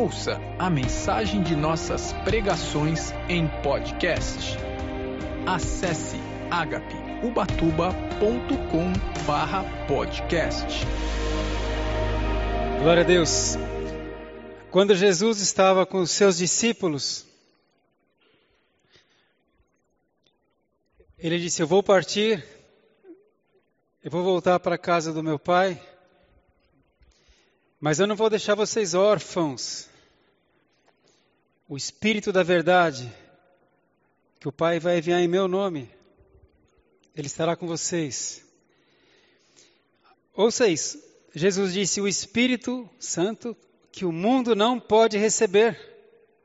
ouça a mensagem de nossas pregações em podcast. Acesse agapeubatuba.com/podcast. Glória a Deus. Quando Jesus estava com os seus discípulos, ele disse: Eu vou partir, eu vou voltar para a casa do meu pai. Mas eu não vou deixar vocês órfãos. O Espírito da Verdade, que o Pai vai enviar em meu nome, ele estará com vocês. Ouça isso. Jesus disse: O Espírito Santo que o mundo não pode receber.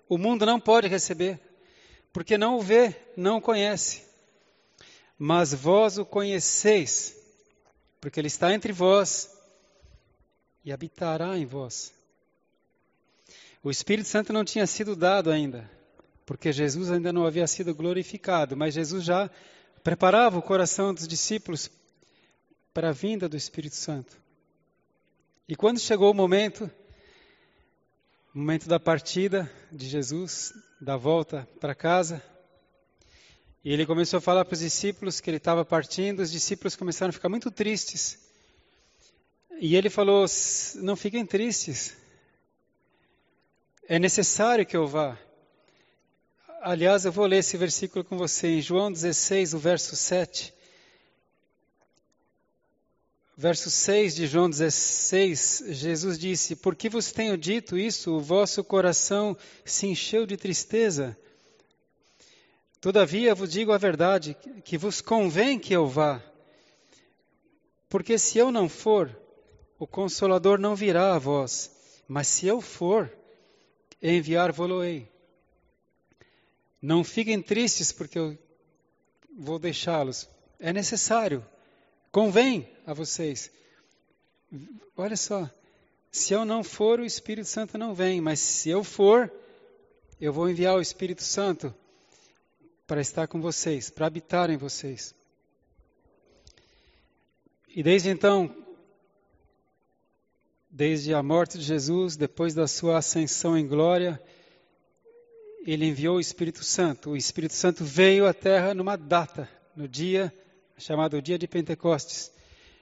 O mundo não pode receber, porque não o vê, não o conhece. Mas vós o conheceis, porque ele está entre vós e habitará em vós. O Espírito Santo não tinha sido dado ainda, porque Jesus ainda não havia sido glorificado, mas Jesus já preparava o coração dos discípulos para a vinda do Espírito Santo. E quando chegou o momento, o momento da partida de Jesus, da volta para casa, e ele começou a falar para os discípulos que ele estava partindo, os discípulos começaram a ficar muito tristes. E ele falou: Não fiquem tristes. É necessário que eu vá. Aliás, eu vou ler esse versículo com você em João 16, o verso 7. Verso 6 de João 16, Jesus disse: Por que vos tenho dito isso? O vosso coração se encheu de tristeza. Todavia vos digo a verdade, que vos convém que eu vá. Porque se eu não for, o Consolador não virá a vós, mas se eu for, enviar-vos-ei. Não fiquem tristes porque eu vou deixá-los. É necessário, convém a vocês. Olha só, se eu não for, o Espírito Santo não vem, mas se eu for, eu vou enviar o Espírito Santo para estar com vocês, para habitar em vocês. E desde então, desde a morte de Jesus, depois da sua ascensão em glória, ele enviou o Espírito Santo. O Espírito Santo veio à terra numa data, no dia chamado dia de Pentecostes.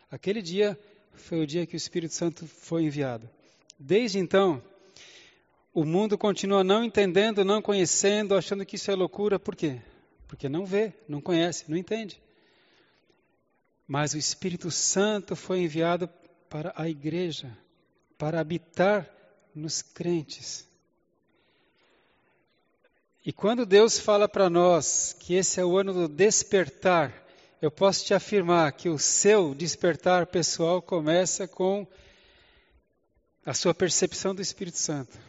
Aquele dia foi o dia que o Espírito Santo foi enviado. Desde então, o mundo continua não entendendo, não conhecendo, achando que isso é loucura. Por quê? Porque não vê, não conhece, não entende. Mas o Espírito Santo foi enviado para a igreja para habitar nos crentes. E quando Deus fala para nós que esse é o ano do despertar, eu posso te afirmar que o seu despertar pessoal começa com a sua percepção do Espírito Santo,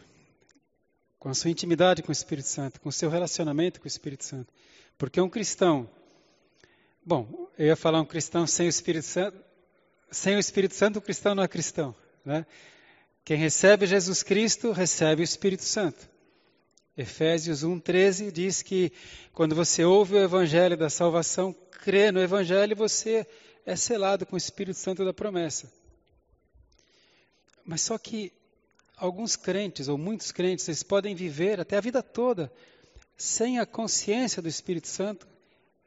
com a sua intimidade com o Espírito Santo, com o seu relacionamento com o Espírito Santo. Porque um cristão, bom, eu ia falar um cristão sem o Espírito Santo, sem o Espírito Santo, o cristão não é cristão, né? Quem recebe Jesus Cristo recebe o Espírito Santo. Efésios 1:13 diz que quando você ouve o evangelho da salvação, crê no evangelho, você é selado com o Espírito Santo da promessa. Mas só que alguns crentes ou muitos crentes, eles podem viver até a vida toda sem a consciência do Espírito Santo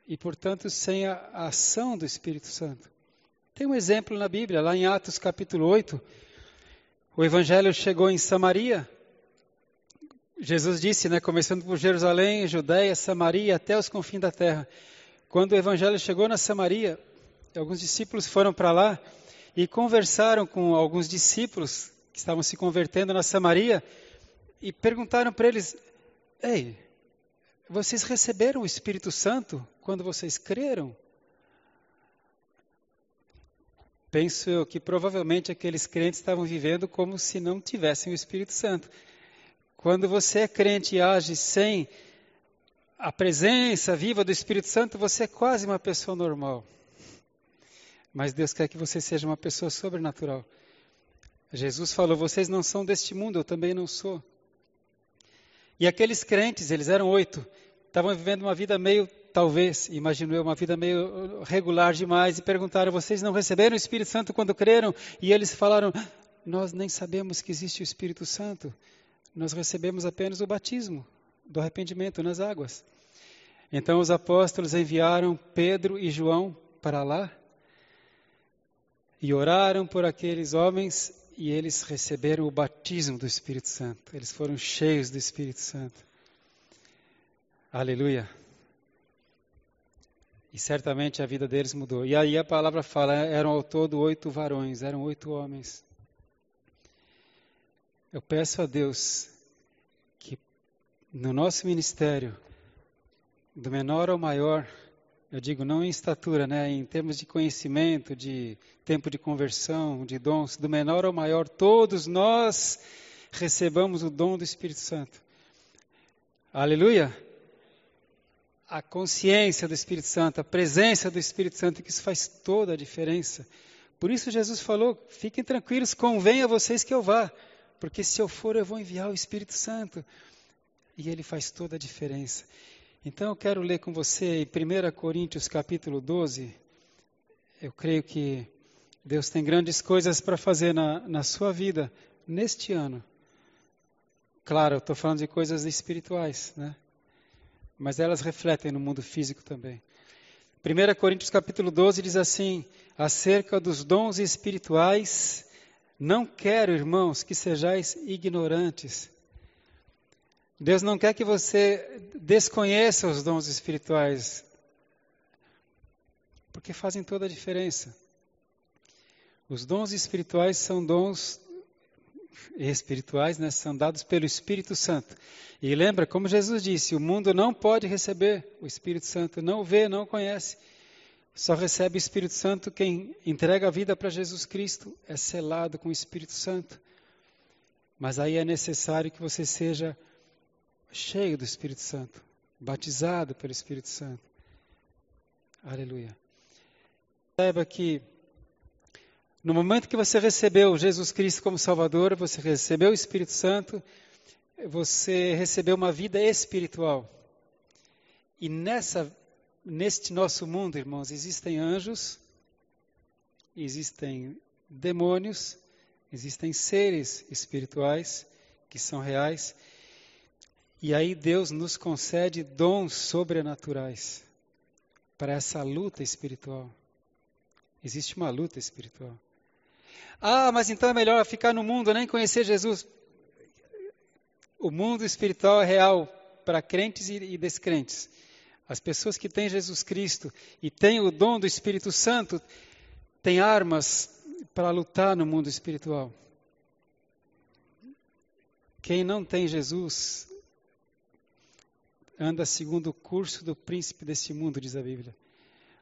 e, portanto, sem a ação do Espírito Santo. Tem um exemplo na Bíblia, lá em Atos capítulo 8, o evangelho chegou em Samaria. Jesus disse, né, começando por Jerusalém, Judéia, Samaria, até os confins da terra. Quando o evangelho chegou na Samaria, alguns discípulos foram para lá e conversaram com alguns discípulos que estavam se convertendo na Samaria e perguntaram para eles: Ei, vocês receberam o Espírito Santo quando vocês creram? Penso eu que provavelmente aqueles crentes estavam vivendo como se não tivessem o Espírito Santo. Quando você é crente e age sem a presença viva do Espírito Santo, você é quase uma pessoa normal. Mas Deus quer que você seja uma pessoa sobrenatural. Jesus falou: Vocês não são deste mundo, eu também não sou. E aqueles crentes, eles eram oito, estavam vivendo uma vida meio talvez, imagino eu, uma vida meio regular demais, e perguntaram: vocês não receberam o Espírito Santo quando creram? E eles falaram: nós nem sabemos que existe o Espírito Santo. nós recebemos apenas o batismo do arrependimento nas águas. Então os apóstolos enviaram Pedro e João para lá e oraram por aqueles homens e eles receberam o batismo do Espírito Santo. Eles foram cheios do Espírito Santo. Aleluia. E certamente a vida deles mudou. E aí a palavra fala: eram ao todo oito varões, eram oito homens. Eu peço a Deus que no nosso ministério, do menor ao maior, eu digo não em estatura, né, em termos de conhecimento, de tempo de conversão, de dons, do menor ao maior, todos nós recebamos o dom do Espírito Santo. Aleluia! A consciência do Espírito Santo, a presença do Espírito Santo, que isso faz toda a diferença. Por isso Jesus falou: fiquem tranquilos, convém a vocês que eu vá porque se eu for, eu vou enviar o Espírito Santo. E ele faz toda a diferença. Então eu quero ler com você em 1 Coríntios capítulo 12. Eu creio que Deus tem grandes coisas para fazer na, na sua vida neste ano. Claro, eu estou falando de coisas espirituais, né? Mas elas refletem no mundo físico também. 1 Coríntios capítulo 12 diz assim: acerca dos dons espirituais não quero, irmãos, que sejais ignorantes. Deus não quer que você desconheça os dons espirituais, porque fazem toda a diferença. Os dons espirituais são dons espirituais, né, são dados pelo Espírito Santo. E lembra, como Jesus disse, o mundo não pode receber o Espírito Santo, não vê, não conhece. Só recebe o Espírito Santo quem entrega a vida para Jesus Cristo, é selado com o Espírito Santo. Mas aí é necessário que você seja cheio do Espírito Santo, batizado pelo Espírito Santo. Aleluia. Saiba que no momento que você recebeu Jesus Cristo como Salvador, você recebeu o Espírito Santo, você recebeu uma vida espiritual. E nessa neste nosso mundo, irmãos, existem anjos, existem demônios, existem seres espirituais que são reais, e aí Deus nos concede dons sobrenaturais para essa luta espiritual. Existe uma luta espiritual. Ah, mas então é melhor ficar no mundo, nem conhecer Jesus. O mundo espiritual é real para crentes e descrentes. As pessoas que têm Jesus Cristo e têm o dom do Espírito Santo têm armas para lutar no mundo espiritual. Quem não tem Jesus anda segundo o curso do príncipe deste mundo, diz a Bíblia.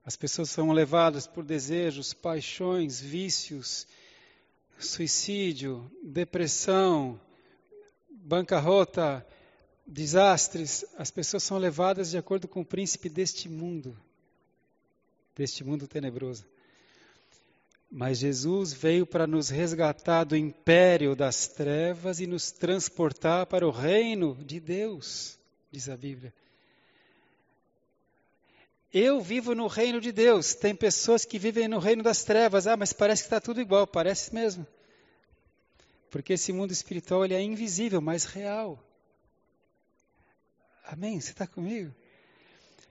As pessoas são levadas por desejos, paixões, vícios, suicídio, depressão, bancarrota, desastres, as pessoas são levadas de acordo com o príncipe deste mundo, deste mundo tenebroso. Mas Jesus veio para nos resgatar do império das trevas e nos transportar para o reino de Deus, diz a Bíblia. Eu vivo no reino de Deus. Tem pessoas que vivem no reino das trevas. Ah, mas parece que está tudo igual. Parece mesmo. Porque esse mundo espiritual ele é invisível, mas real. Amém? Você está comigo?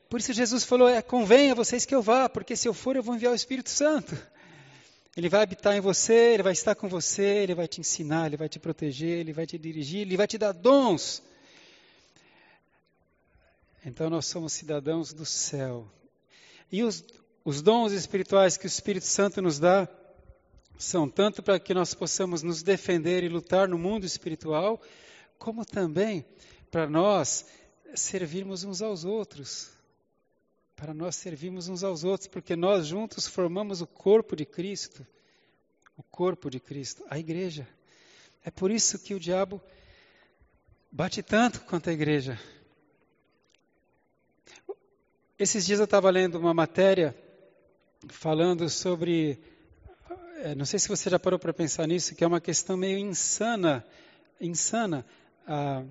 Por isso Jesus falou: é, convém a vocês que eu vá, porque se eu for, eu vou enviar o Espírito Santo. Ele vai habitar em você, ele vai estar com você, ele vai te ensinar, ele vai te proteger, ele vai te dirigir, ele vai te dar dons. Então nós somos cidadãos do céu. E os, os dons espirituais que o Espírito Santo nos dá são tanto para que nós possamos nos defender e lutar no mundo espiritual, como também para nós servirmos uns aos outros. Para nós servirmos uns aos outros, porque nós juntos formamos o corpo de Cristo. O corpo de Cristo, a igreja. É por isso que o diabo bate tanto quanto a igreja. Esses dias eu estava lendo uma matéria falando sobre. Eh, não sei se você já parou para pensar nisso, que é uma questão meio insana. Insana. Ah,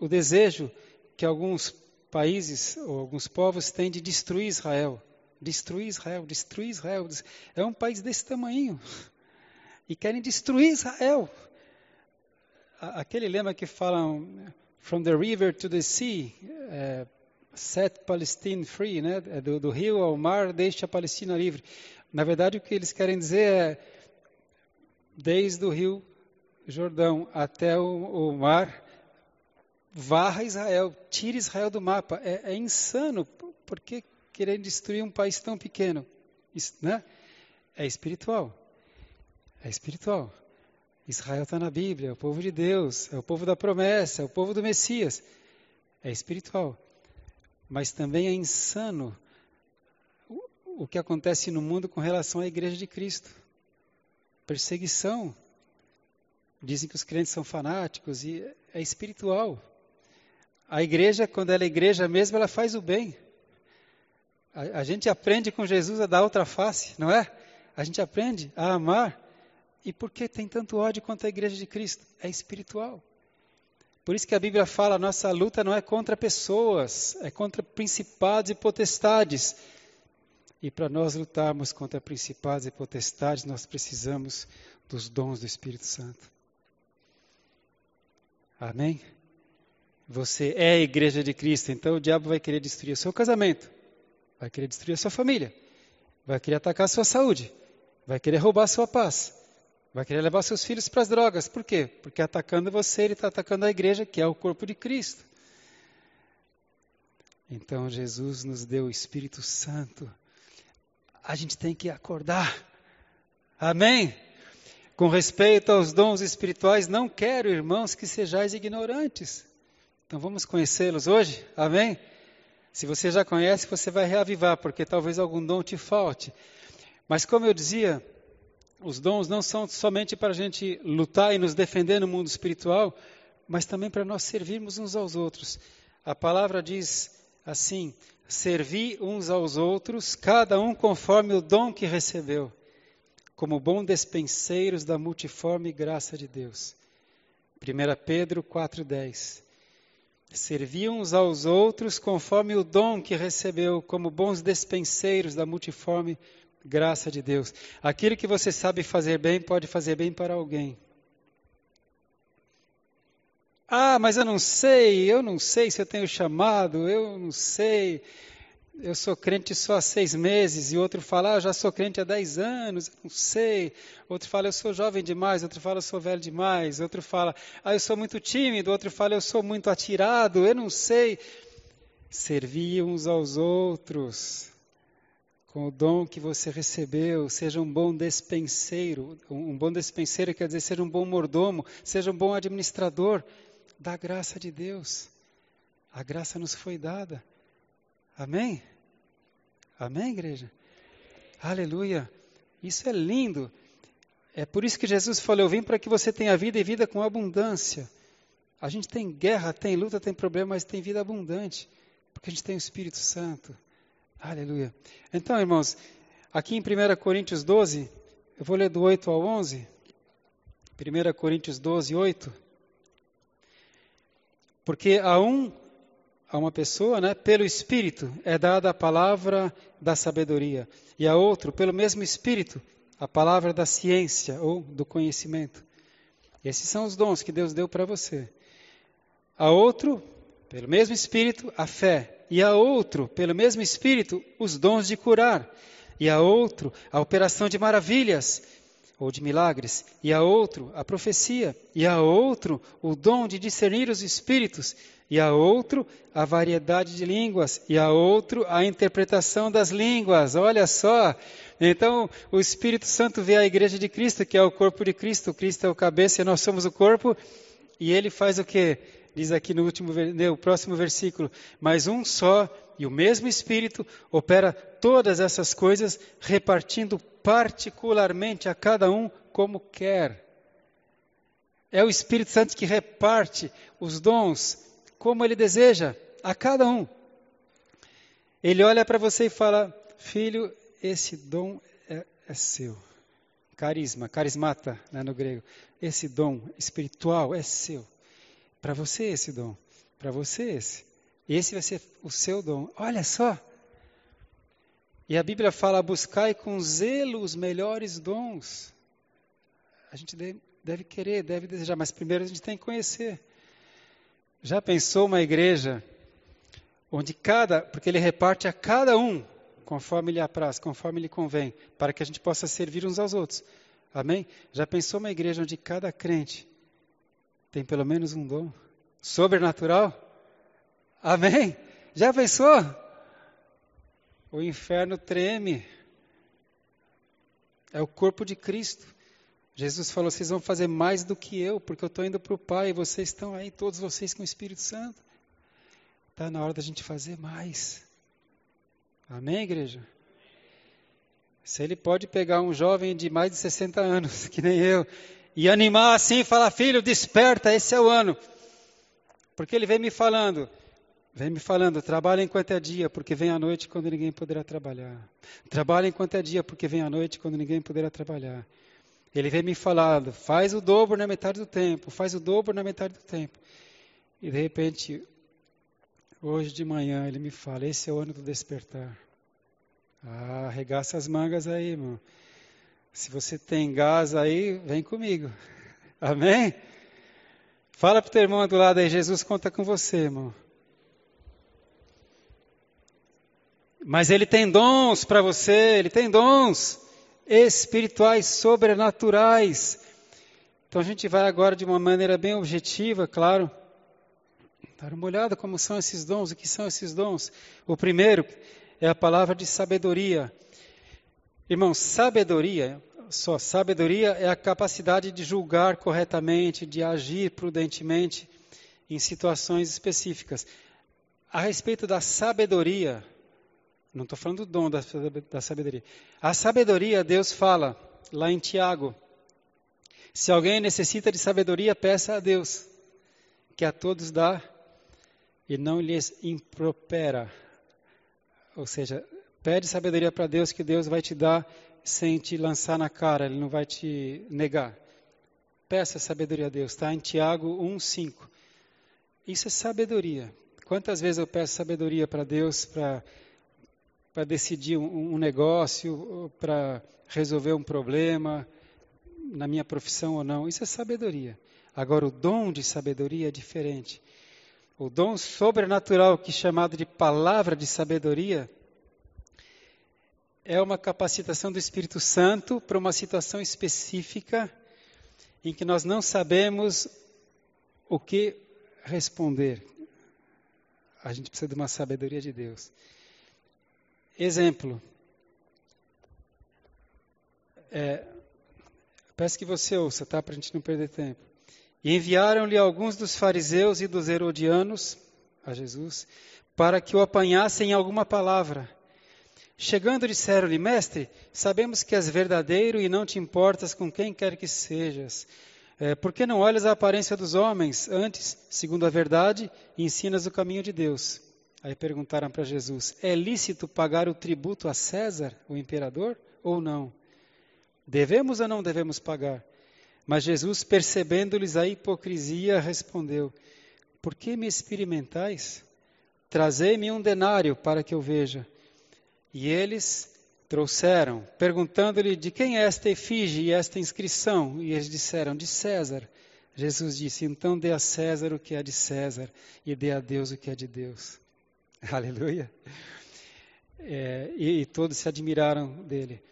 o desejo que alguns países ou alguns povos têm de destruir Israel. Destruir Israel, destruir Israel. É um país desse tamanho. E querem destruir Israel. aquele lema que falam from the river to the sea, é, set Palestine free, né? É do, do rio ao mar, deixa a Palestina livre. Na verdade, o que eles querem dizer é desde o rio Jordão até o, o mar, varra Israel, tire Israel do mapa. É, é insano, porque querer destruir um país tão pequeno, Isso, né? É espiritual. É espiritual. Israel está na Bíblia, é o povo de Deus, é o povo da promessa, é o povo do Messias. É espiritual. Mas também é insano o, que acontece no mundo com relação à igreja de Cristo. Perseguição. Dizem que os crentes são fanáticos e é espiritual. A igreja, quando ela é igreja mesmo, ela faz o bem. A, a gente aprende com Jesus a dar outra face, não é? A gente aprende a amar. E por que tem tanto ódio contra a igreja de Cristo? É espiritual. Por isso que a Bíblia fala: a nossa luta não é contra pessoas, é contra principados e potestades. E para nós lutarmos contra principados e potestades, nós precisamos dos dons do Espírito Santo. Amém? Você é a igreja de Cristo, então o diabo vai querer destruir o seu casamento, vai querer destruir a sua família, vai querer atacar a sua saúde, vai querer roubar a sua paz, vai querer levar seus filhos para as drogas. Por quê? Porque atacando você, ele está atacando a igreja, que é o corpo de Cristo. Então Jesus nos deu o Espírito Santo. A gente tem que acordar. Amém? Com respeito aos dons espirituais, não quero, irmãos, que sejais ignorantes. Então vamos conhecê-los hoje? Amém? Se você já conhece, você vai reavivar, porque talvez algum dom te falte. Mas como eu dizia, os dons não são somente para a gente lutar e nos defender no mundo espiritual, mas também para nós servirmos uns aos outros. A palavra diz assim: servir uns aos outros, cada um conforme o dom que recebeu, como bom despenseiros da multiforme graça de Deus. 1 Pedro 4,10 Serviam uns aos outros conforme o dom que recebeu, como bons despenseiros da multiforme graça de Deus. Aquilo que você sabe fazer bem, pode fazer bem para alguém. Ah, mas eu não sei, eu não sei se eu tenho chamado, eu não sei eu sou crente só há seis meses, e outro fala, ah, eu já sou crente há dez anos, não sei. Outro fala, eu sou jovem demais, outro fala, eu sou velho demais. Outro fala, ah, eu sou muito tímido, outro fala, eu sou muito atirado, eu não sei. Servir uns aos outros com o dom que você recebeu, seja um bom despenseiro. Um bom despenseiro quer dizer ser um bom mordomo, seja um bom administrador da graça de Deus. A graça nos foi dada. Amém? Amém, igreja? Aleluia. Isso é lindo. É por isso que Jesus falou: Eu vim para que você tenha vida e vida com abundância. A gente tem guerra, tem luta, tem problema, mas tem vida abundante, porque a gente tem o Espírito Santo. Aleluia. Então, irmãos, aqui em 1 Coríntios 12, eu vou ler do 8 ao 11. 1 Coríntios 12, 8. Porque a um a uma pessoa, né, pelo Espírito é dada a palavra da sabedoria, e a outro, pelo mesmo Espírito, a palavra da ciência ou do conhecimento. Esses são os dons que Deus deu para você. A outro, pelo mesmo Espírito, a fé, e a outro, pelo mesmo Espírito, os dons de curar, e a outro, a operação de maravilhas ou de milagres, e a outro, a profecia, e a outro, o dom de discernir os espíritos, e a outro a variedade de línguas, e a outro a interpretação das línguas. Olha só. Então, o Espírito Santo vê a igreja de Cristo, que é o corpo de Cristo. Cristo é o cabeça e nós somos o corpo. E ele faz o que? Diz aqui no último, no próximo versículo: Mas um só e o mesmo Espírito opera todas essas coisas, repartindo particularmente a cada um como quer. É o Espírito Santo que reparte os dons como ele deseja a cada um. Ele olha para você e fala: Filho, esse dom é, é seu. Carisma, carismata né, no grego. Esse dom espiritual é seu. Para você esse dom. Para você esse. Esse vai ser o seu dom. Olha só. E a Bíblia fala: buscai com zelo os melhores dons. A gente deve querer, deve desejar, mas primeiro a gente tem que conhecer. Já pensou uma igreja onde cada, porque ele reparte a cada um conforme lhe apraz, conforme lhe convém, para que a gente possa servir uns aos outros. Amém? Já pensou uma igreja onde cada crente tem pelo menos um dom sobrenatural? Amém? Já pensou? O inferno treme. É o corpo de Cristo. Jesus falou: vocês vão fazer mais do que eu, porque eu estou indo para o Pai e vocês estão aí, todos vocês com o Espírito Santo. Está na hora da gente fazer mais. Amém, igreja? Se ele pode pegar um jovem de mais de 60 anos, que nem eu, e animar assim, falar, filho, desperta, esse é o ano. Porque ele vem me falando, vem me falando, trabalha enquanto é dia, porque vem a noite quando ninguém poderá trabalhar. Trabalha enquanto é dia, porque vem a noite quando ninguém poderá trabalhar. Ele vem me falando, faz o dobro na metade do tempo, faz o dobro na metade do tempo. E de repente, Hoje de manhã ele me fala: esse é o ano do despertar. Ah, arregaça as mangas aí, irmão. Se você tem gás aí, vem comigo. Amém? Fala para o teu irmão do lado aí: Jesus conta com você, irmão. Mas ele tem dons para você, ele tem dons espirituais, sobrenaturais. Então a gente vai agora de uma maneira bem objetiva, claro Dar uma olhada como são esses dons, o que são esses dons. O primeiro é a palavra de sabedoria. Irmão, sabedoria, só sabedoria é a capacidade de julgar corretamente, de agir prudentemente em situações específicas. A respeito da sabedoria, não estou falando do dom da, da sabedoria. A sabedoria, Deus fala lá em Tiago: se alguém necessita de sabedoria, peça a Deus, que a todos dá e não lhes impropera. Ou seja, pede sabedoria para Deus que Deus vai te dar sem te lançar na cara, Ele não vai te negar. Peça sabedoria a Deus, está em Tiago 1,5. Isso é sabedoria. Quantas vezes eu peço sabedoria para Deus para para decidir um, um negócio, para resolver um problema, na minha profissão ou não? Isso é sabedoria. Agora, o dom de sabedoria é diferente. O dom sobrenatural, que é chamado de palavra de sabedoria, é uma capacitação do Espírito Santo para uma situação específica em que nós não sabemos o que responder. A gente precisa de uma sabedoria de Deus. Exemplo. É, peço que você ouça, tá? Para a gente não perder tempo. E enviaram-lhe alguns dos fariseus e dos herodianos a Jesus para que o apanhassem em alguma palavra. Chegando, disseram-lhe: Mestre, sabemos que és verdadeiro e não te importas com quem quer que sejas. É, por que não olhas a aparência dos homens? Antes, segundo a verdade, ensinas o caminho de Deus. Aí perguntaram para Jesus: É lícito pagar o tributo a César, o imperador, ou não? Devemos ou não devemos pagar? Mas Jesus, percebendo-lhes a hipocrisia, respondeu: Por que me experimentais? Trazei-me um denário para que eu veja. E eles trouxeram, perguntando-lhe de quem é esta efígie e esta inscrição. E eles disseram: De César. Jesus disse: Então dê a César o que é de César e dê a Deus o que é de Deus. Aleluia. É, e, e todos se admiraram dele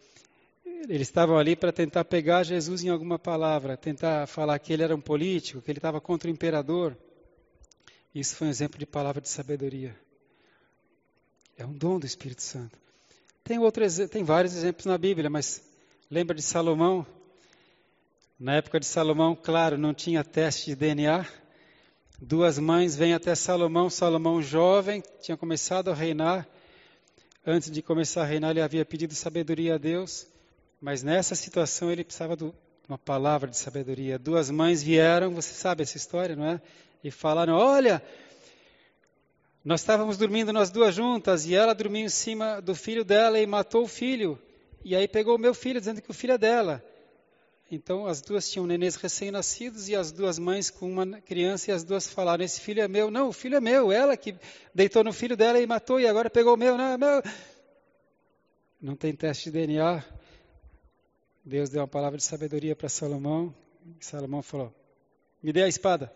eles estavam ali para tentar pegar Jesus em alguma palavra, tentar falar que ele era um político, que ele estava contra o imperador. Isso foi um exemplo de palavra de sabedoria. É um dom do Espírito Santo. Tem, outro, tem vários exemplos na Bíblia, mas lembra de Salomão? Na época de Salomão, claro, não tinha teste de DNA. Duas mães vêm até Salomão, Salomão jovem, tinha começado a reinar. Antes de começar a reinar, ele havia pedido sabedoria a Deus. Mas nessa situação ele precisava de uma palavra de sabedoria. Duas mães vieram, você sabe essa história, não é? E falaram: Olha, nós estávamos dormindo nós duas juntas e ela dormiu em cima do filho dela e matou o filho. E aí pegou o meu filho, dizendo que o filho é dela. Então as duas tinham nenês recém-nascidos e as duas mães com uma criança e as duas falaram: Esse filho é meu. Não, o filho é meu. Ela que deitou no filho dela e matou e agora pegou o meu. Não, é meu. Não tem teste de DNA. Deus deu uma palavra de sabedoria para Salomão Salomão falou: Me dê a espada.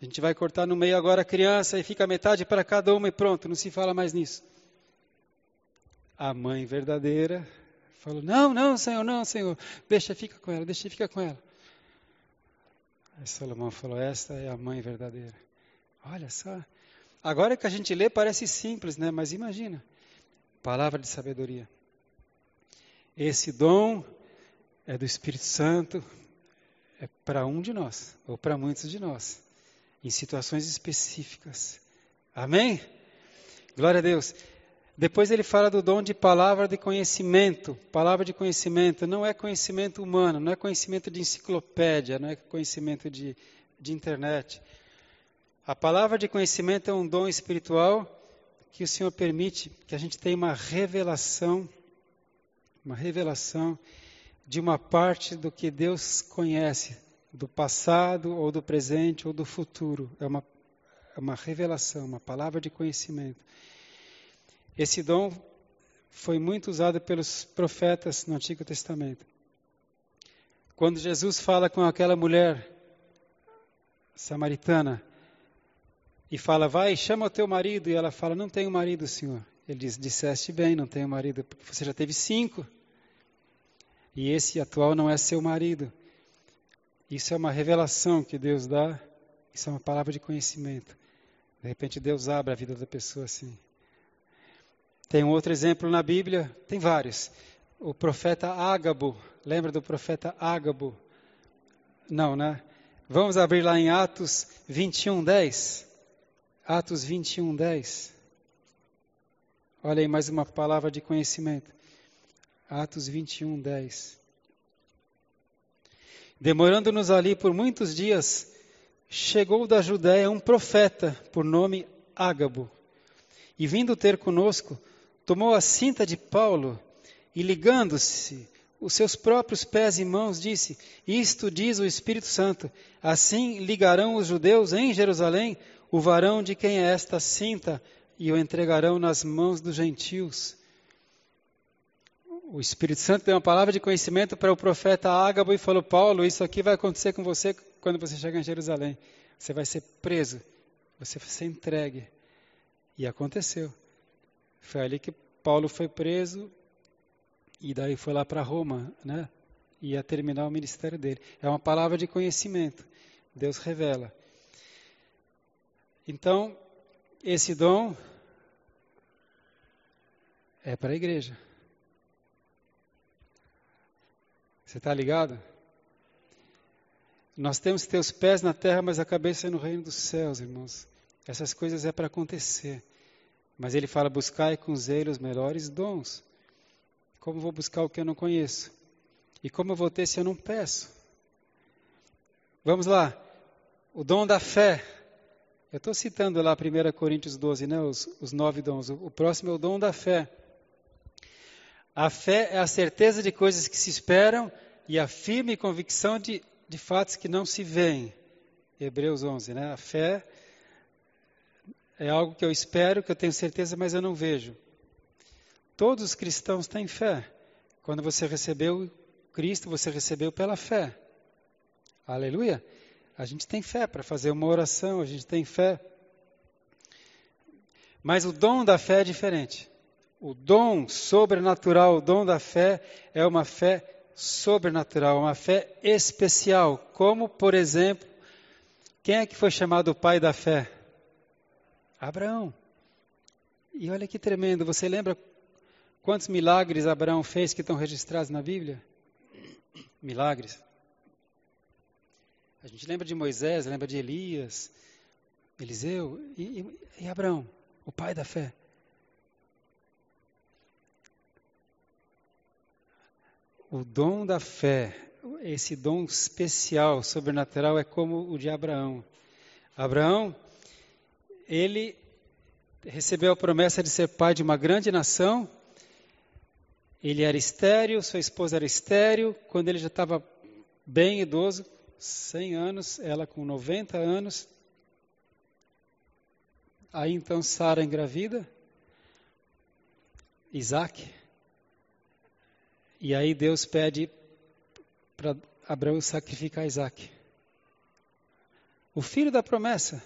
A gente vai cortar no meio agora a criança e fica metade para cada uma e pronto, não se fala mais nisso. A mãe verdadeira falou: Não, não, Senhor, não, Senhor, deixa, fica com ela, deixa, fica com ela. Aí Salomão falou: Esta é a mãe verdadeira. Olha só. Agora que a gente lê parece simples, né? Mas imagina. Palavra de sabedoria. Esse dom é do Espírito Santo, é para um de nós, ou para muitos de nós, em situações específicas. Amém? Glória a Deus. Depois ele fala do dom de palavra de conhecimento. Palavra de conhecimento não é conhecimento humano, não é conhecimento de enciclopédia, não é conhecimento de, de internet. A palavra de conhecimento é um dom espiritual que o Senhor permite que a gente tenha uma revelação, uma revelação de uma parte do que Deus conhece, do passado ou do presente ou do futuro. É uma, é uma revelação, uma palavra de conhecimento. Esse dom foi muito usado pelos profetas no Antigo Testamento. Quando Jesus fala com aquela mulher samaritana e fala, vai, chama o teu marido, e ela fala, não tenho marido, Senhor. Ele diz, disseste bem, não tenho marido, você já teve cinco e esse atual não é seu marido. Isso é uma revelação que Deus dá, isso é uma palavra de conhecimento. De repente Deus abre a vida da pessoa assim. Tem um outro exemplo na Bíblia, tem vários. O profeta Ágabo, lembra do profeta Ágabo? Não, né? Vamos abrir lá em Atos 21, 10. Atos 21, 10. Olha aí mais uma palavra de conhecimento. Atos 21, 10. Demorando-nos ali por muitos dias, chegou da Judéia um profeta, por nome Ágabo, e vindo ter conosco, tomou a cinta de Paulo e, ligando-se os seus próprios pés e mãos, disse: Isto diz o Espírito Santo: Assim ligarão os judeus em Jerusalém o varão de quem é esta cinta e o entregarão nas mãos dos gentios o Espírito Santo deu uma palavra de conhecimento para o profeta Ágabo e falou: Paulo, isso aqui vai acontecer com você quando você chegar em Jerusalém. Você vai ser preso, você vai ser entregue. E aconteceu. Foi ali que Paulo foi preso e daí foi lá para Roma, né? Ia terminar o ministério dele. É uma palavra de conhecimento. Deus revela. Então, esse dom é para a igreja. Você está ligado? Nós temos que ter os pés na terra, mas a cabeça no reino dos céus, irmãos. Essas coisas é para acontecer. Mas ele fala: buscai com zelo os melhores dons. Como vou buscar o que eu não conheço? E como eu vou ter se eu não peço? Vamos lá. O dom da fé. Eu estou citando lá 1 Coríntios 12, né? Os, os nove dons. O, o próximo é o dom da fé. A fé é a certeza de coisas que se esperam e a firme convicção de, de fatos que não se veem. Hebreus 11, né? A fé é algo que eu espero, que eu tenho certeza, mas eu não vejo. Todos os cristãos têm fé. Quando você recebeu Cristo, você recebeu pela fé. Aleluia. A gente tem fé para fazer uma oração, a gente tem fé. Mas o dom da fé é diferente. O dom sobrenatural, o dom da fé, é uma fé sobrenatural, uma fé especial. Como, por exemplo, quem é que foi chamado o pai da fé? Abraão. E olha que tremendo, você lembra quantos milagres Abraão fez que estão registrados na Bíblia? Milagres. A gente lembra de Moisés, lembra de Elias, Eliseu e, e, e Abraão, o pai da fé. O dom da fé, esse dom especial, sobrenatural, é como o de Abraão. Abraão, ele recebeu a promessa de ser pai de uma grande nação. Ele era estéreo, sua esposa era estéreo. Quando ele já estava bem idoso, 100 anos, ela com 90 anos. Aí então Sara engravida, Isaac. E aí Deus pede para Abraão sacrificar Isaac. O filho da promessa.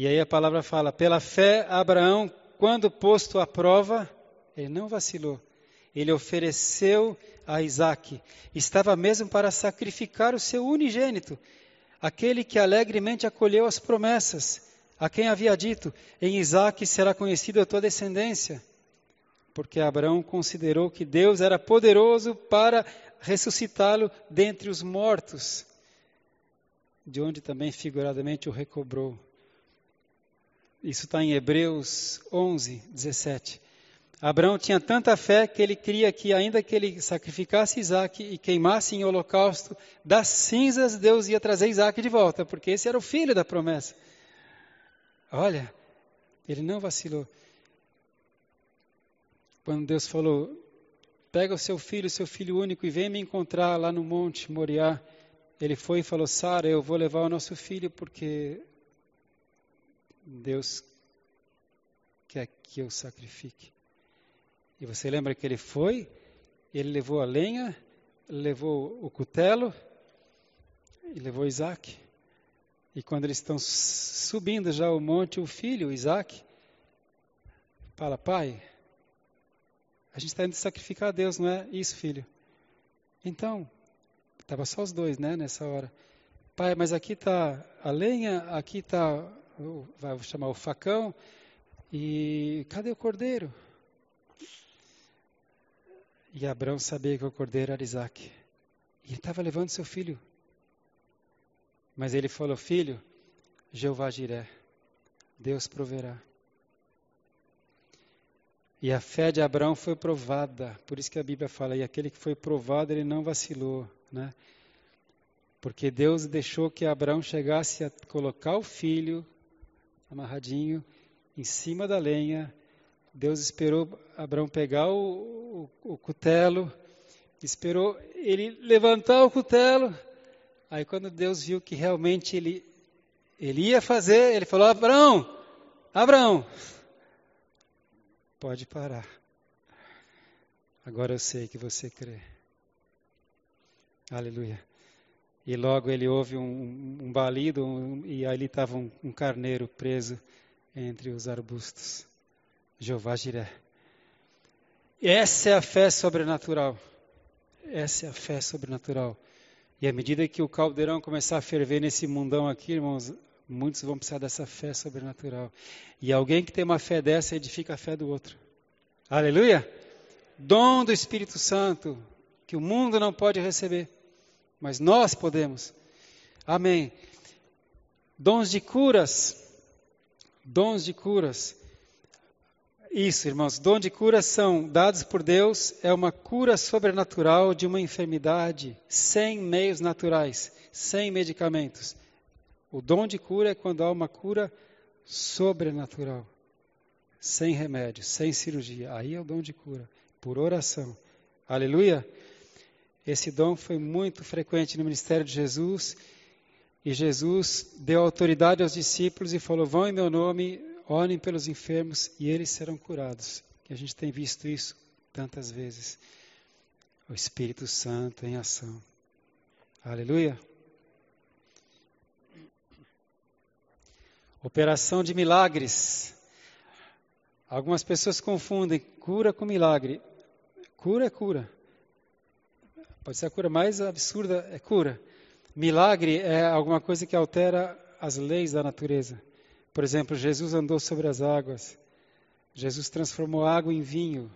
E aí a palavra fala: pela fé, Abraão, quando posto à prova, ele não vacilou. Ele ofereceu a Isaac. Estava mesmo para sacrificar o seu unigênito, aquele que alegremente acolheu as promessas, a quem havia dito: Em Isaac será conhecida a tua descendência. Porque Abraão considerou que Deus era poderoso para ressuscitá-lo dentre os mortos, de onde também figuradamente o recobrou. Isso está em Hebreus 11, 17. Abraão tinha tanta fé que ele cria que, ainda que ele sacrificasse Isaac e queimasse em holocausto, das cinzas Deus ia trazer Isaac de volta, porque esse era o filho da promessa. Olha, ele não vacilou. Quando Deus falou: Pega o seu filho, seu filho único, e vem me encontrar lá no monte Moriá. Ele foi e falou: Sara, eu vou levar o nosso filho porque Deus quer que eu sacrifique. E você lembra que ele foi, ele levou a lenha, levou o cutelo e levou Isaac. E quando eles estão subindo já o monte, o filho, Isaac, fala: Pai, a gente está indo sacrificar a Deus, não é isso, filho? Então, estava só os dois, né, nessa hora. Pai, mas aqui está a lenha, aqui está, vai chamar o facão, e cadê o cordeiro? E Abraão sabia que o cordeiro era Isaac. E ele estava levando seu filho. Mas ele falou: Filho, Jeová Jiré, Deus proverá. E a fé de Abraão foi provada. Por isso que a Bíblia fala: e aquele que foi provado, ele não vacilou. Né? Porque Deus deixou que Abraão chegasse a colocar o filho amarradinho em cima da lenha Deus esperou Abraão pegar o, o, o cutelo, esperou ele levantar o cutelo. Aí quando Deus viu que realmente ele, ele ia fazer, ele falou, Abraão, Abraão, pode parar. Agora eu sei que você crê. Aleluia. E logo ele ouve um, um balido um, e ali estava um, um carneiro preso entre os arbustos. Jeová Jiré. Essa é a fé sobrenatural. Essa é a fé sobrenatural. E à medida que o caldeirão começar a ferver nesse mundão aqui, irmãos, muitos vão precisar dessa fé sobrenatural. E alguém que tem uma fé dessa edifica a fé do outro. Aleluia! Dom do Espírito Santo, que o mundo não pode receber, mas nós podemos. Amém. Dons de curas. Dons de curas. Isso, irmãos, dom de cura são dados por Deus, é uma cura sobrenatural de uma enfermidade sem meios naturais, sem medicamentos. O dom de cura é quando há uma cura sobrenatural, sem remédio, sem cirurgia. Aí é o dom de cura, por oração. Aleluia! Esse dom foi muito frequente no ministério de Jesus. E Jesus deu autoridade aos discípulos e falou: Vão em meu nome, Orem pelos enfermos e eles serão curados. Que a gente tem visto isso tantas vezes. O Espírito Santo em ação. Aleluia. Operação de milagres. Algumas pessoas confundem cura com milagre. Cura é cura. Pode ser a cura mais absurda, é cura. Milagre é alguma coisa que altera as leis da natureza. Por exemplo, Jesus andou sobre as águas. Jesus transformou água em vinho,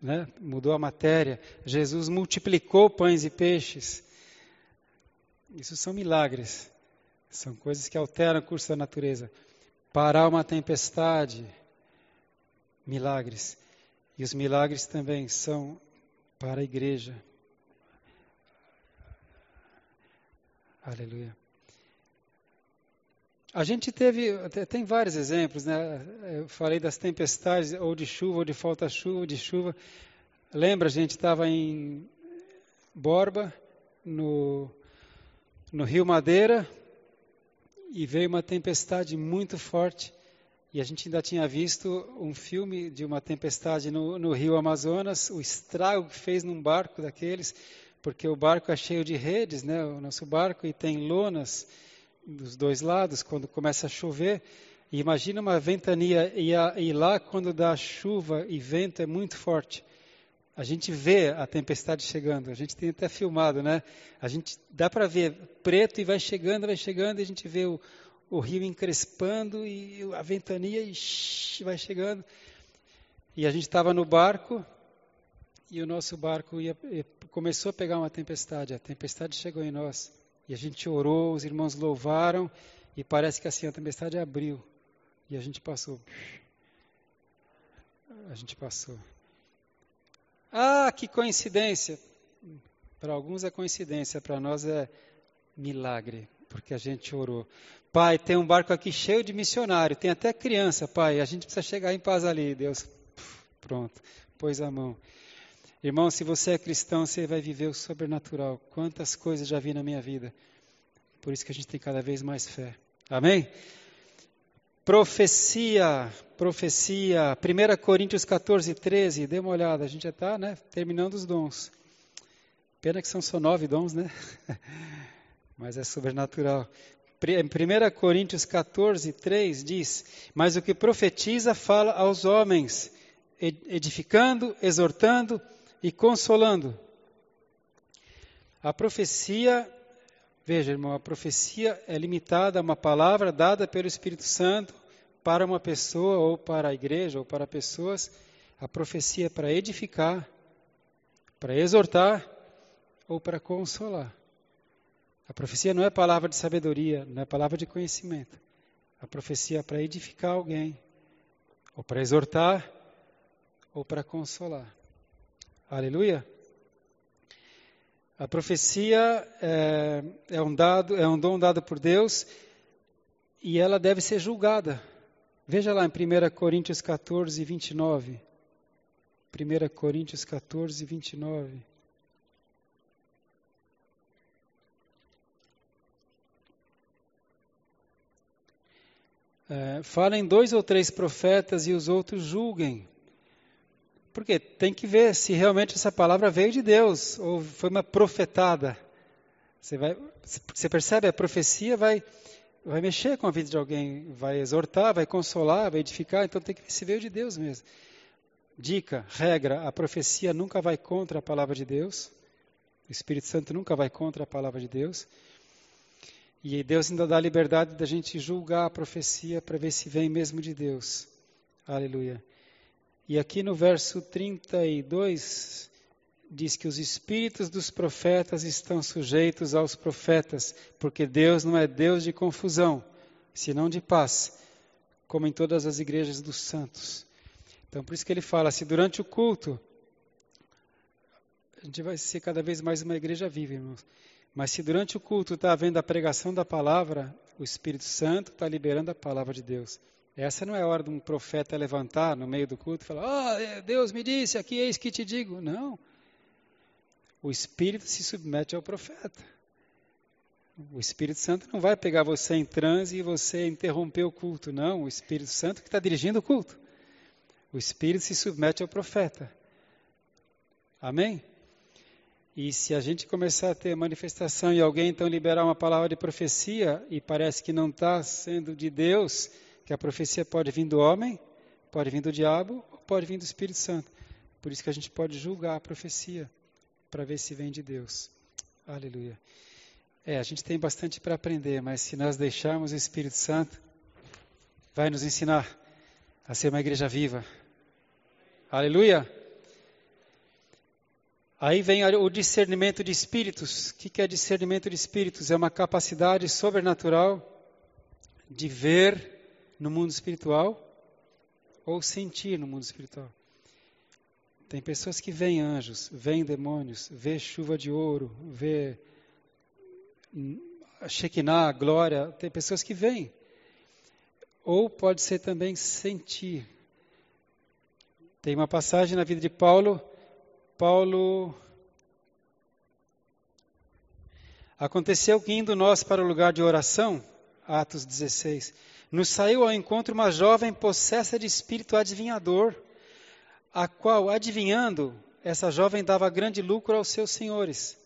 né? mudou a matéria. Jesus multiplicou pães e peixes. Isso são milagres. São coisas que alteram o curso da natureza. Parar uma tempestade, milagres. E os milagres também são para a igreja. Aleluia. A gente teve, tem vários exemplos, né? Eu falei das tempestades, ou de chuva, ou de falta chuva, de chuva. Lembra, a gente estava em Borba, no, no Rio Madeira, e veio uma tempestade muito forte, E a gente ainda tinha visto um filme de uma tempestade no, no rio Amazonas, o estrago que fez num barco daqueles, porque o barco é cheio de redes, né, o nosso barco, e tem lonas dos dois lados quando começa a chover. E imagina uma ventania e, a, e lá quando dá chuva e vento é muito forte. A gente vê a tempestade chegando, a gente tem até filmado, né? A gente dá para ver preto e vai chegando, vai chegando, e a gente vê o, o rio encrespando e a ventania e vai chegando. E a gente estava no barco e o nosso barco ia, começou a pegar uma tempestade. A tempestade chegou em nós e a gente orou, os irmãos louvaram e parece que assim a tempestade abriu e a gente passou. A gente passou. Ah, que coincidência! Para alguns é coincidência, para nós é milagre, porque a gente orou. Pai, tem um barco aqui cheio de missionário, tem até criança, pai, a gente precisa chegar em paz ali. Deus, pronto, pôs a mão. Irmão, se você é cristão, você vai viver o sobrenatural. Quantas coisas já vi na minha vida. Por isso que a gente tem cada vez mais fé. Amém? Profecia, profecia. 1 Coríntios 14, 13. Dê uma olhada, a gente já está né, terminando os dons. Pena que são só nove dons, né? Mas é sobrenatural. Em 1 Coríntios 14, 3 diz: Mas o que profetiza fala aos homens, edificando, exortando e consolando. A profecia, veja irmão, a profecia é limitada a uma palavra dada pelo Espírito Santo para uma pessoa ou para a igreja ou para pessoas. A profecia é para edificar, para exortar ou para consolar. A profecia não é palavra de sabedoria, não é palavra de conhecimento. A profecia é para edificar alguém, ou para exortar, ou para consolar. Aleluia. A profecia é, é, um dado, é um dom dado por Deus e ela deve ser julgada. Veja lá em 1 Coríntios 14, 29. 1 Coríntios 14, 29. É, falem dois ou três profetas e os outros julguem. Porque tem que ver se realmente essa palavra veio de Deus ou foi uma profetada. Você, vai, você percebe? A profecia vai, vai mexer com a vida de alguém, vai exortar, vai consolar, vai edificar. Então tem que ver se veio de Deus mesmo. Dica, regra: a profecia nunca vai contra a palavra de Deus. O Espírito Santo nunca vai contra a palavra de Deus. E Deus ainda dá a liberdade da gente julgar a profecia para ver se vem mesmo de Deus. Aleluia. E aqui no verso 32 diz que os espíritos dos profetas estão sujeitos aos profetas, porque Deus não é Deus de confusão, senão de paz, como em todas as igrejas dos santos. Então, por isso que ele fala: se durante o culto, a gente vai ser cada vez mais uma igreja viva, irmãos. Mas se durante o culto está havendo a pregação da palavra, o Espírito Santo está liberando a palavra de Deus. Essa não é a hora de um profeta levantar no meio do culto e falar: oh, Deus me disse, aqui eis que te digo. Não. O Espírito se submete ao profeta. O Espírito Santo não vai pegar você em transe e você interromper o culto. Não. O Espírito Santo que está dirigindo o culto. O Espírito se submete ao profeta. Amém? E se a gente começar a ter manifestação e alguém então liberar uma palavra de profecia e parece que não está sendo de Deus, que a profecia pode vir do homem, pode vir do diabo, pode vir do Espírito Santo. Por isso que a gente pode julgar a profecia para ver se vem de Deus. Aleluia. É, a gente tem bastante para aprender, mas se nós deixarmos o Espírito Santo, vai nos ensinar a ser uma igreja viva. Aleluia. Aí vem o discernimento de espíritos. O que é discernimento de espíritos? É uma capacidade sobrenatural de ver no mundo espiritual ou sentir no mundo espiritual. Tem pessoas que veem anjos, veem demônios, vê chuva de ouro, vê Shekinah, glória. Tem pessoas que veem. Ou pode ser também sentir. Tem uma passagem na vida de Paulo Paulo. Aconteceu que indo nós para o lugar de oração, Atos 16, nos saiu ao encontro uma jovem possessa de espírito adivinhador, a qual, adivinhando, essa jovem dava grande lucro aos seus senhores.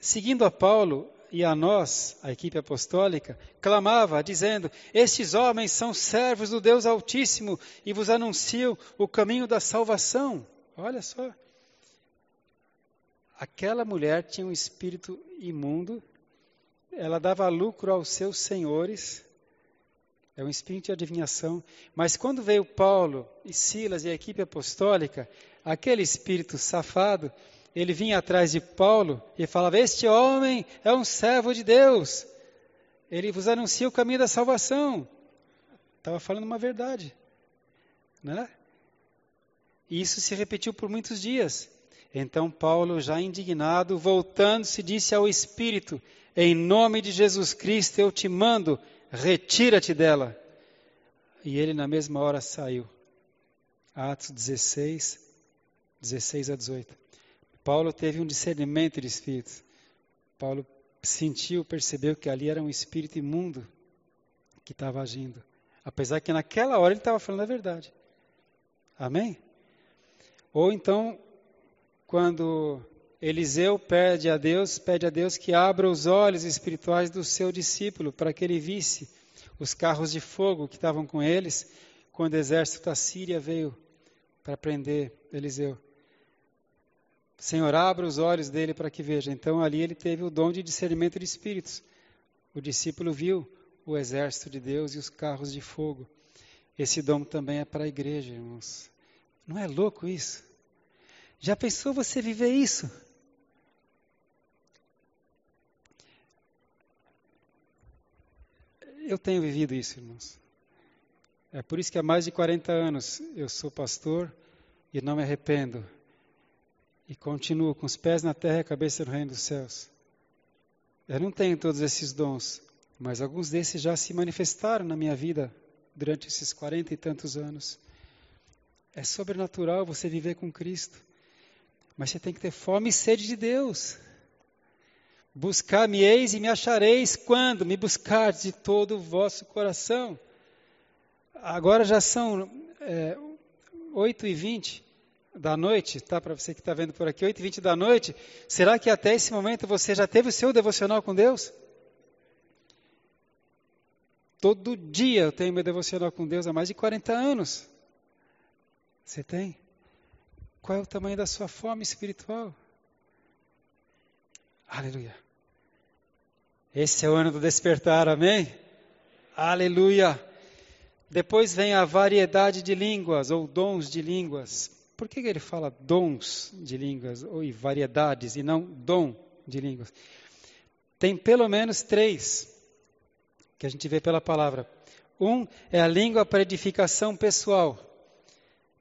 Seguindo a Paulo e a nós, a equipe apostólica, clamava, dizendo: Estes homens são servos do Deus Altíssimo e vos anunciam o caminho da salvação. Olha só. Aquela mulher tinha um espírito imundo ela dava lucro aos seus senhores, é um espírito de adivinhação. Mas quando veio Paulo e Silas e a equipe apostólica, aquele espírito safado, ele vinha atrás de Paulo e falava: Este homem é um servo de Deus, ele vos anuncia o caminho da salvação. Estava falando uma verdade, né? E isso se repetiu por muitos dias. Então Paulo, já indignado, voltando-se, disse ao espírito: em nome de Jesus Cristo eu te mando, retira-te dela. E ele na mesma hora saiu. Atos 16, 16 a 18. Paulo teve um discernimento de espíritos. Paulo sentiu, percebeu que ali era um espírito imundo que estava agindo. Apesar que naquela hora ele estava falando a verdade. Amém? Ou então, quando Eliseu pede a Deus, pede a Deus que abra os olhos espirituais do seu discípulo para que ele visse os carros de fogo que estavam com eles quando o exército da Síria veio para prender Eliseu. Senhor, abra os olhos dele para que veja. Então ali ele teve o dom de discernimento de espíritos. O discípulo viu o exército de Deus e os carros de fogo. Esse dom também é para a igreja, irmãos. Não é louco isso? Já pensou você viver isso? Eu tenho vivido isso, irmãos. É por isso que há mais de 40 anos eu sou pastor e não me arrependo. E continuo com os pés na terra e a cabeça no reino dos céus. Eu não tenho todos esses dons, mas alguns desses já se manifestaram na minha vida durante esses 40 e tantos anos. É sobrenatural você viver com Cristo. Mas você tem que ter fome e sede de Deus. Buscar-me-eis e me achareis quando me buscardes de todo o vosso coração. Agora já são é, 8 e 20 da noite, tá? Para você que está vendo por aqui, 8 e 20 da noite. Será que até esse momento você já teve o seu devocional com Deus? Todo dia eu tenho meu devocional com Deus há mais de 40 anos. Você tem? Qual é o tamanho da sua fome espiritual? Aleluia. Esse é o ano do despertar, amém? Aleluia. Depois vem a variedade de línguas ou dons de línguas. Por que ele fala dons de línguas ou variedades e não dom de línguas? Tem pelo menos três que a gente vê pela palavra. Um é a língua para edificação pessoal.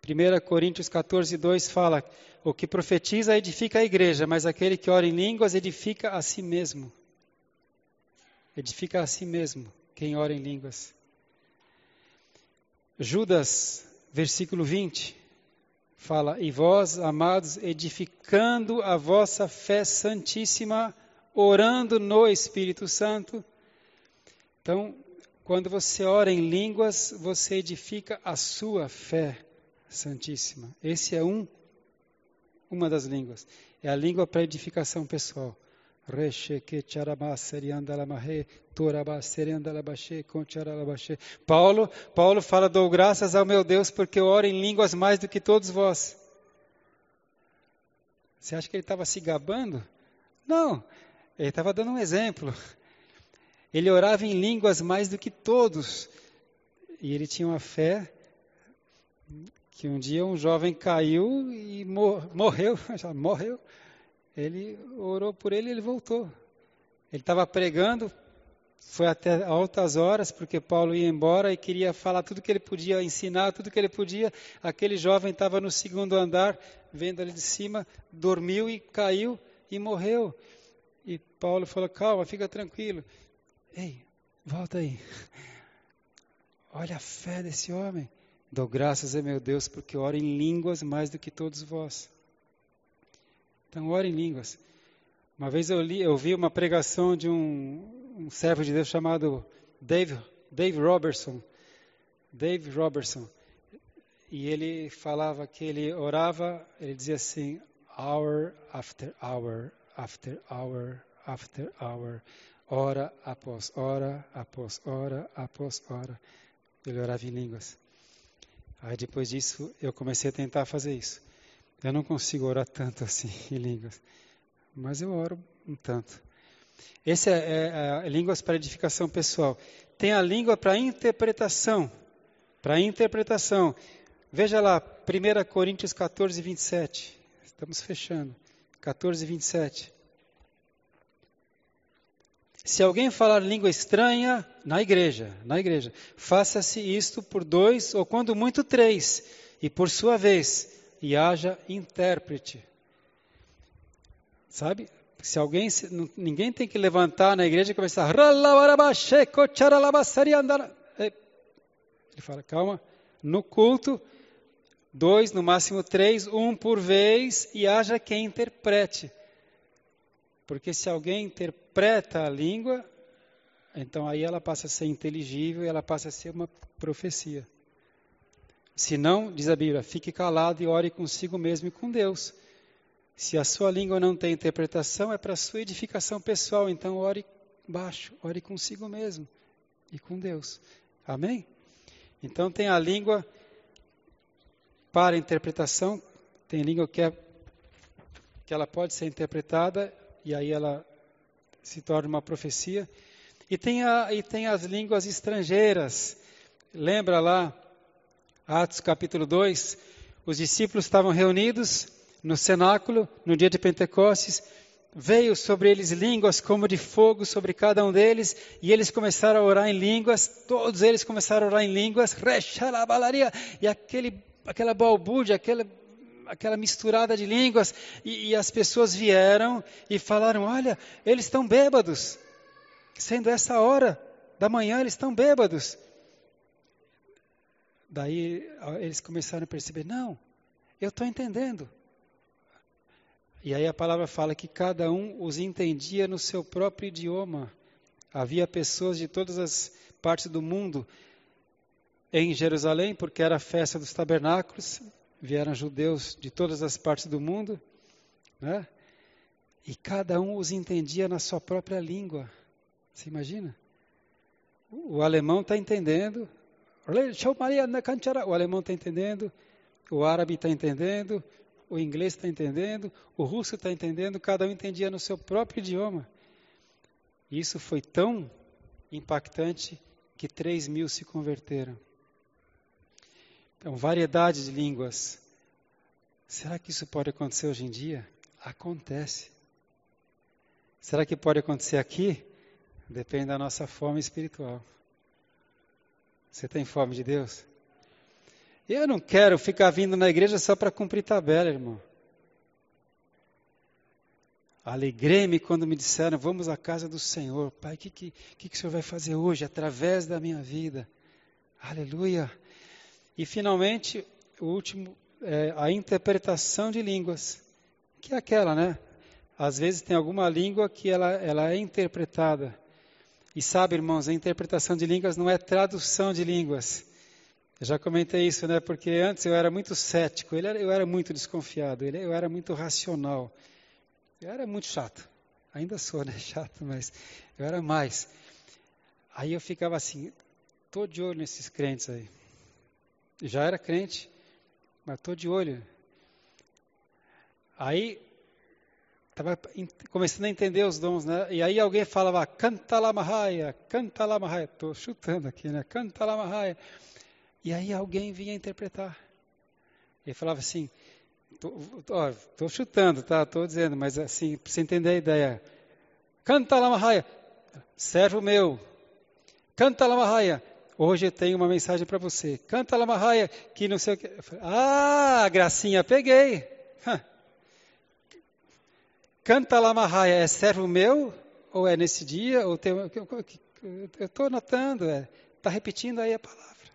1 Coríntios 14, 2 fala: O que profetiza edifica a igreja, mas aquele que ora em línguas edifica a si mesmo. Edifica a si mesmo quem ora em línguas. Judas, versículo 20, fala: E vós, amados, edificando a vossa fé santíssima, orando no Espírito Santo. Então, quando você ora em línguas, você edifica a sua fé Santíssima. Esse é um, uma das línguas. É a língua para edificação pessoal. Paulo, Paulo fala, dou graças ao meu Deus porque eu oro em línguas mais do que todos vós. Você acha que ele estava se gabando? Não, ele estava dando um exemplo. Ele orava em línguas mais do que todos. E ele tinha uma fé que um dia um jovem caiu e morreu, já morreu. Ele orou por ele e ele voltou. Ele estava pregando, foi até altas horas, porque Paulo ia embora e queria falar tudo que ele podia, ensinar tudo que ele podia. Aquele jovem estava no segundo andar, vendo ali de cima, dormiu e caiu e morreu. E Paulo falou: Calma, fica tranquilo. Ei, volta aí. Olha a fé desse homem. Dou graças a meu Deus porque oro em línguas mais do que todos vós. Então, oro em línguas. Uma vez eu, li, eu vi uma pregação de um, um servo de Deus chamado Dave Dave Robertson. Dave Robertson. E ele falava que ele orava, ele dizia assim, hour after hour, after hour, after hour, hora após hora, após hora, após hora. Ele orava em línguas. Aí depois disso eu comecei a tentar fazer isso. Eu não consigo orar tanto assim em línguas, mas eu oro um tanto. Esse é, é, é línguas para edificação pessoal. Tem a língua para interpretação. Para interpretação. Veja lá, 1 Coríntios 14, 27. Estamos fechando. 14, 27. Se alguém falar língua estranha na igreja, na igreja, faça-se isto por dois ou quando muito três, e por sua vez, e haja intérprete. Sabe? Se alguém, ninguém tem que levantar na igreja e começar. Ele fala, calma. No culto, dois, no máximo três, um por vez, e haja quem interprete. Porque se alguém interpreta a língua, então aí ela passa a ser inteligível e ela passa a ser uma profecia. Se não, diz a Bíblia, fique calado e ore consigo mesmo e com Deus. Se a sua língua não tem interpretação, é para sua edificação pessoal, então ore baixo, ore consigo mesmo e com Deus. Amém? Então tem a língua para interpretação, tem língua que, é, que ela pode ser interpretada e aí ela se torna uma profecia. E tem, a, e tem as línguas estrangeiras. Lembra lá, Atos capítulo 2, os discípulos estavam reunidos no cenáculo, no dia de Pentecostes, veio sobre eles línguas como de fogo sobre cada um deles, e eles começaram a orar em línguas, todos eles começaram a orar em línguas, e aquele, aquela balbúrdia, aquela aquela misturada de línguas, e, e as pessoas vieram e falaram: Olha, eles estão bêbados, sendo essa hora da manhã, eles estão bêbados. Daí eles começaram a perceber: Não, eu estou entendendo. E aí a palavra fala que cada um os entendia no seu próprio idioma. Havia pessoas de todas as partes do mundo em Jerusalém, porque era a festa dos tabernáculos, vieram judeus de todas as partes do mundo, né? E cada um os entendia na sua própria língua. Você imagina? O alemão está entendendo. O alemão está entendendo. O árabe está entendendo. O inglês está entendendo. O russo está entendendo. Cada um entendia no seu próprio idioma. Isso foi tão impactante que 3 mil se converteram. Então, variedade de línguas. Será que isso pode acontecer hoje em dia? Acontece. Será que pode acontecer aqui? Depende da nossa fome espiritual. Você tem fome de Deus? Eu não quero ficar vindo na igreja só para cumprir tabela, irmão. Alegrei-me quando me disseram, vamos à casa do Senhor. Pai, o que, que, que, que o Senhor vai fazer hoje através da minha vida? Aleluia. E, finalmente, o último, é a interpretação de línguas, que é aquela, né? Às vezes tem alguma língua que ela, ela é interpretada. E sabe, irmãos, a interpretação de línguas não é tradução de línguas. Eu já comentei isso, né? Porque antes eu era muito cético, eu era muito desconfiado, eu era muito racional. Eu era muito chato. Ainda sou, né? Chato, mas eu era mais. Aí eu ficava assim, tô de olho nesses crentes aí já era crente, mas estou de olho. Aí, estava começando a entender os dons, né? E aí alguém falava, canta lá Mahaya, canta lá Mahaya. Estou chutando aqui, né? Canta lá Mahaya. E aí alguém vinha interpretar. Ele falava assim, estou chutando, tá? Estou dizendo, mas assim, para você entender a ideia. Canta lá Mahaya, servo meu. Canta lá Mahaya, Hoje eu tenho uma mensagem para você. Canta Lamarraia, que não sei o que. Ah, gracinha, peguei. Canta Lamarraia, é servo meu? Ou é nesse dia? Ou tem, eu estou notando, está é, tá repetindo aí a palavra.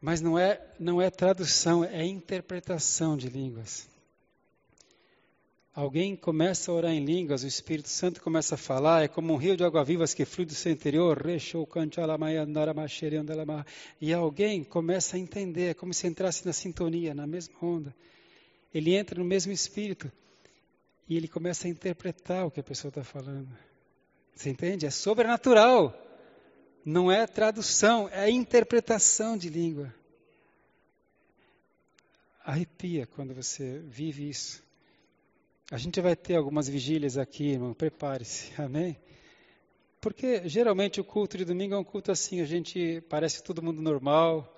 Mas não é, não é tradução, é interpretação de línguas. Alguém começa a orar em línguas, o Espírito Santo começa a falar, é como um rio de água vivas que flui do seu interior, e alguém começa a entender, é como se entrasse na sintonia, na mesma onda. Ele entra no mesmo Espírito e ele começa a interpretar o que a pessoa está falando. Você entende? É sobrenatural. Não é tradução, é interpretação de língua. Arrepia quando você vive isso. A gente vai ter algumas vigílias aqui, irmão, prepare-se, amém? Porque geralmente o culto de domingo é um culto assim, a gente parece todo mundo normal,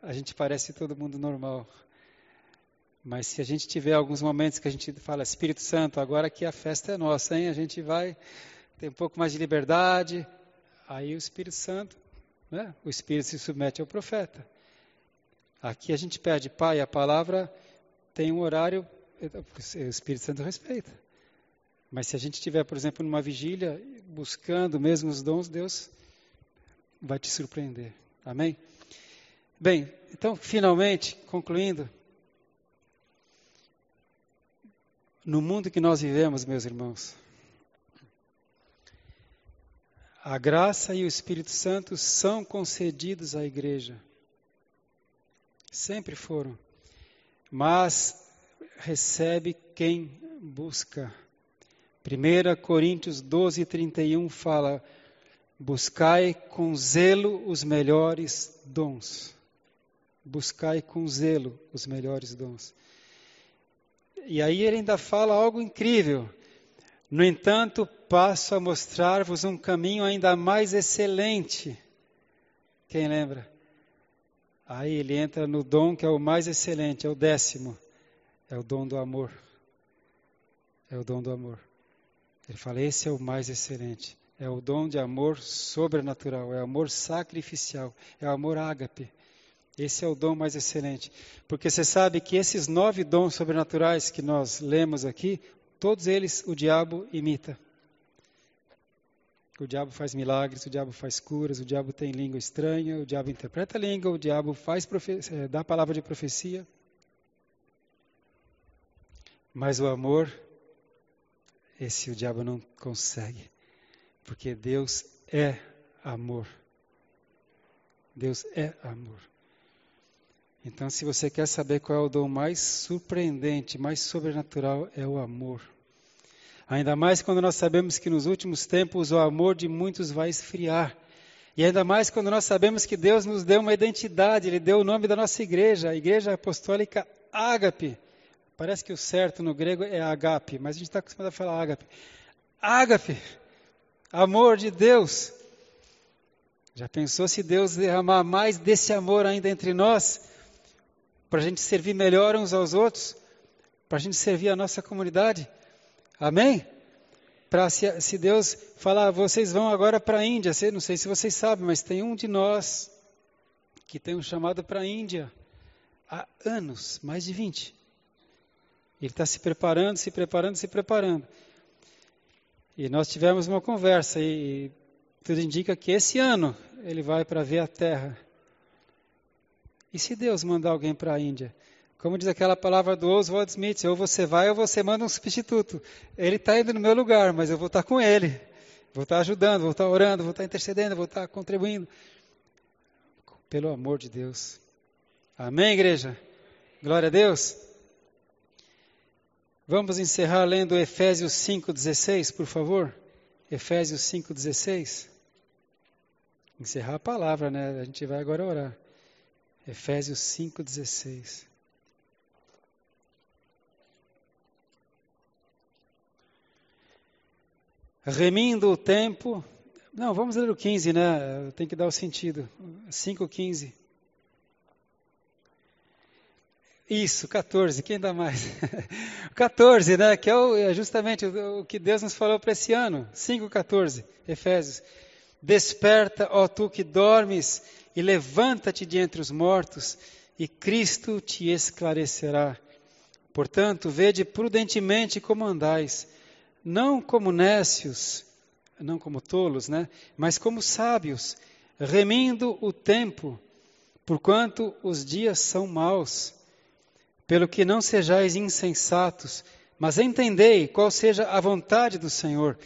a gente parece todo mundo normal. Mas se a gente tiver alguns momentos que a gente fala, Espírito Santo, agora que a festa é nossa, hein? A gente vai ter um pouco mais de liberdade, aí o Espírito Santo, né? O Espírito se submete ao profeta. Aqui a gente pede, Pai, a palavra tem um horário o Espírito Santo respeita. Mas se a gente estiver, por exemplo, numa vigília, buscando mesmo os dons, Deus vai te surpreender. Amém? Bem, então, finalmente, concluindo, no mundo que nós vivemos, meus irmãos, a graça e o Espírito Santo são concedidos à igreja. Sempre foram. Mas recebe quem busca. 1 Coríntios 12, 31 fala: Buscai com zelo os melhores dons. Buscai com zelo os melhores dons. E aí ele ainda fala algo incrível. No entanto, passo a mostrar-vos um caminho ainda mais excelente. Quem lembra? Aí ele entra no dom que é o mais excelente, é o décimo. É o dom do amor. É o dom do amor. Ele fala: esse é o mais excelente. É o dom de amor sobrenatural, é amor sacrificial, é amor ágape. Esse é o dom mais excelente. Porque você sabe que esses nove dons sobrenaturais que nós lemos aqui, todos eles o diabo imita. O diabo faz milagres, o diabo faz curas, o diabo tem língua estranha, o diabo interpreta a língua, o diabo faz é, dá palavra de profecia. Mas o amor, esse o diabo não consegue, porque Deus é amor. Deus é amor. Então, se você quer saber qual é o dom mais surpreendente, mais sobrenatural, é o amor. Ainda mais quando nós sabemos que nos últimos tempos o amor de muitos vai esfriar. E ainda mais quando nós sabemos que Deus nos deu uma identidade, Ele deu o nome da nossa igreja, a Igreja Apostólica Ágape. Parece que o certo no grego é agape, mas a gente está acostumado a falar agape. Agape, amor de Deus. Já pensou se Deus derramar mais desse amor ainda entre nós, para a gente servir melhor uns aos outros, para a gente servir a nossa comunidade? Amém? Para se, se, Deus falar, vocês vão agora para a Índia, não sei se vocês sabem, mas tem um de nós que tem um chamado para a Índia há anos, mais de 20. Ele está se preparando, se preparando, se preparando. E nós tivemos uma conversa e tudo indica que esse ano ele vai para ver a Terra. E se Deus mandar alguém para a Índia? Como diz aquela palavra do Oswald Smith, ou você vai ou você manda um substituto. Ele está indo no meu lugar, mas eu vou estar tá com ele. Vou estar tá ajudando, vou estar tá orando, vou estar intercedendo, vou estar contribuindo. Pelo amor de Deus. Amém, igreja? Glória a Deus. Vamos encerrar lendo Efésios 5,16, por favor? Efésios 5,16. Encerrar a palavra, né? A gente vai agora orar. Efésios 5,16. Remindo o tempo. Não, vamos ler o 15, né? Tem que dar o sentido. 5,15. Isso, 14, quem dá mais? 14, né? Que é, é justamente o, o, que Deus nos falou para esse ano. 5,14, Efésios. Desperta, ó tu que dormes, e levanta-te de entre os mortos, e Cristo te esclarecerá. Portanto, vede prudentemente como andais, não como nécios, não como tolos, né? Mas como sábios, remindo o tempo, porquanto os dias são maus. Pelo que não sejais insensatos, Mas entendei qual seja a vontade do Senhor,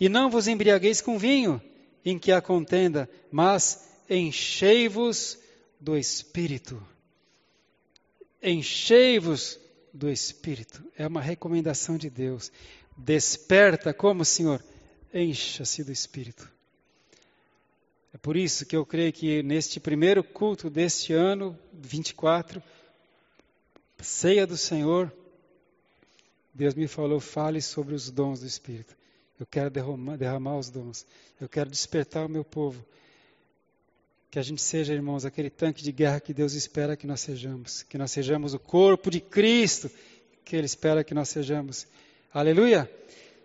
e não vos embriagueis com vinho, em que há contenda, mas enchei-vos do Espírito. Enchei-vos do Espírito. É uma recomendação de Deus. Desperta como, Senhor? Encha-se do Espírito. É por isso que eu creio que neste primeiro culto deste ano, 24, ceia do Senhor, Deus me falou: fale sobre os dons do Espírito. Eu quero derramar, derramar os dons. Eu quero despertar o meu povo. Que a gente seja, irmãos, aquele tanque de guerra que Deus espera que nós sejamos. Que nós sejamos o corpo de Cristo que Ele espera que nós sejamos. Aleluia!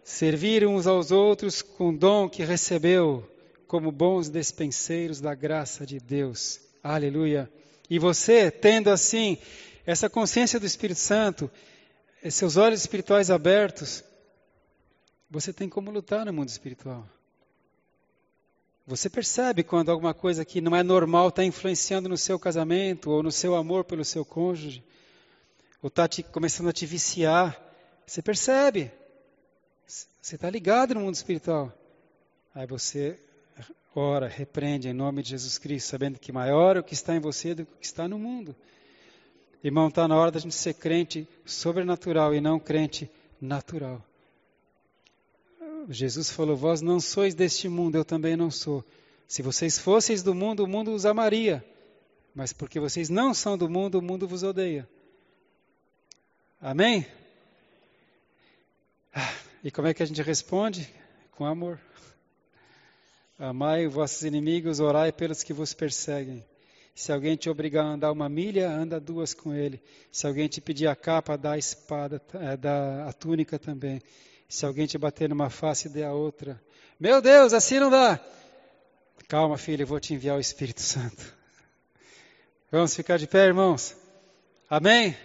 Servir uns aos outros com o dom que recebeu, como bons despenseiros da graça de Deus. Aleluia! E você, tendo assim essa consciência do Espírito Santo, seus olhos espirituais abertos, você tem como lutar no mundo espiritual. Você percebe quando alguma coisa que não é normal está influenciando no seu casamento ou no seu amor pelo seu cônjuge, ou está começando a te viciar. Você percebe. Você está ligado no mundo espiritual. Aí você ora, repreende em nome de Jesus Cristo, sabendo que maior é o que está em você do que o que está no mundo. Irmão, está na hora da gente ser crente sobrenatural e não crente natural. Jesus falou: Vós não sois deste mundo, eu também não sou. Se vocês fosseis do mundo, o mundo os amaria. Mas porque vocês não são do mundo, o mundo vos odeia. Amém? Ah, e como é que a gente responde? Com amor. Amai vossos inimigos, orai pelos que vos perseguem. Se alguém te obrigar a andar uma milha, anda duas com ele. Se alguém te pedir a capa, dá a espada, é, dá a túnica também. Se alguém te bater numa face, dê a outra. Meu Deus, assim não dá. Calma, filho, eu vou te enviar o Espírito Santo. Vamos ficar de pé, irmãos? Amém?